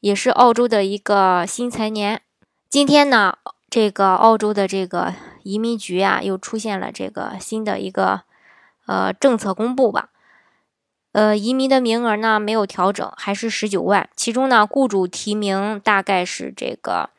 也是澳洲的一个新财年。今天呢，这个澳洲的这个移民局啊，又出现了这个新的一个呃政策公布吧。呃，移民的名额呢没有调整，还是十九万。其中呢，雇主提名大概是这个。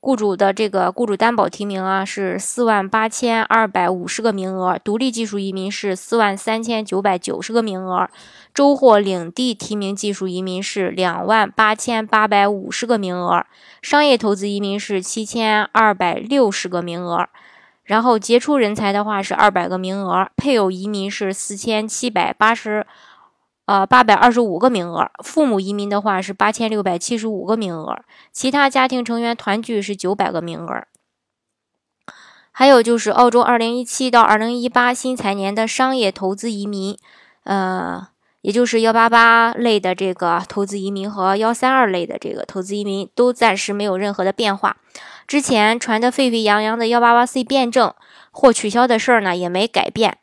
雇主的这个雇主担保提名啊是四万八千二百五十个名额，独立技术移民是四万三千九百九十个名额，州或领地提名技术移民是两万八千八百五十个名额，商业投资移民是七千二百六十个名额，然后杰出人才的话是二百个名额，配偶移民是四千七百八十。呃，八百二十五个名额，父母移民的话是八千六百七十五个名额，其他家庭成员团聚是九百个名额。还有就是澳洲二零一七到二零一八新财年的商业投资移民，呃，也就是幺八八类的这个投资移民和幺三二类的这个投资移民都暂时没有任何的变化。之前传的沸沸扬扬的幺八八 C 变证或取消的事儿呢，也没改变。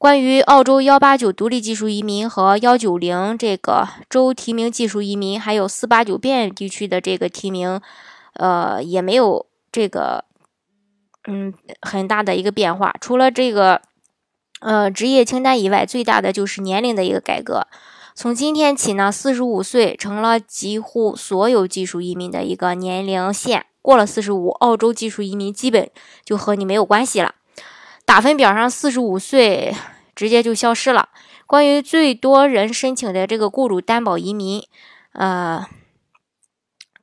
关于澳洲幺八九独立技术移民和幺九零这个州提名技术移民，还有四八九边地区的这个提名，呃，也没有这个嗯很大的一个变化。除了这个呃职业清单以外，最大的就是年龄的一个改革。从今天起呢，四十五岁成了几乎所有技术移民的一个年龄线。过了四十五，澳洲技术移民基本就和你没有关系了。打分表上四十五岁直接就消失了。关于最多人申请的这个雇主担保移民，呃，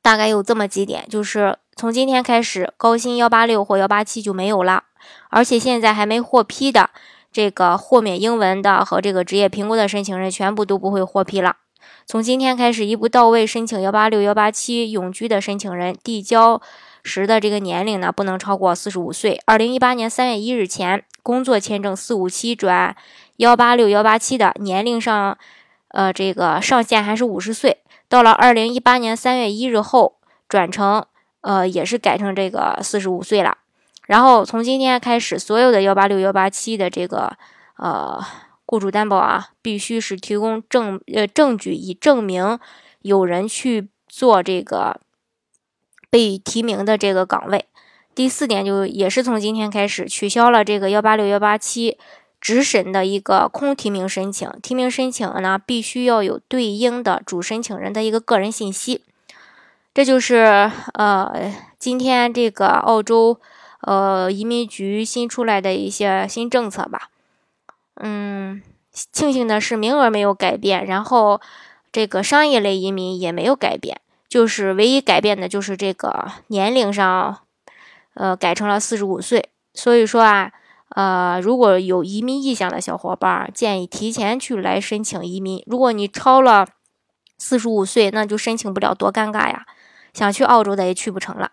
大概有这么几点，就是从今天开始，高薪幺八六或幺八七就没有了，而且现在还没获批的这个豁免英文的和这个职业评估的申请人全部都不会获批了。从今天开始，一步到位申请幺八六幺八七永居的申请人递交。时的这个年龄呢，不能超过四十五岁。二零一八年三月一日前，工作签证四五七转幺八六幺八七的年龄上，呃，这个上限还是五十岁。到了二零一八年三月一日后，转成呃，也是改成这个四十五岁了。然后从今天开始，所有的幺八六幺八七的这个呃雇主担保啊，必须是提供证呃证据，以证明有人去做这个。被提名的这个岗位，第四点就也是从今天开始取消了这个幺八六幺八七直审的一个空提名申请，提名申请呢必须要有对应的主申请人的一个个人信息。这就是呃今天这个澳洲呃移民局新出来的一些新政策吧。嗯，庆幸的是名额没有改变，然后这个商业类移民也没有改变。就是唯一改变的，就是这个年龄上，呃，改成了四十五岁。所以说啊，呃，如果有移民意向的小伙伴，建议提前去来申请移民。如果你超了四十五岁，那就申请不了，多尴尬呀！想去澳洲的也去不成了。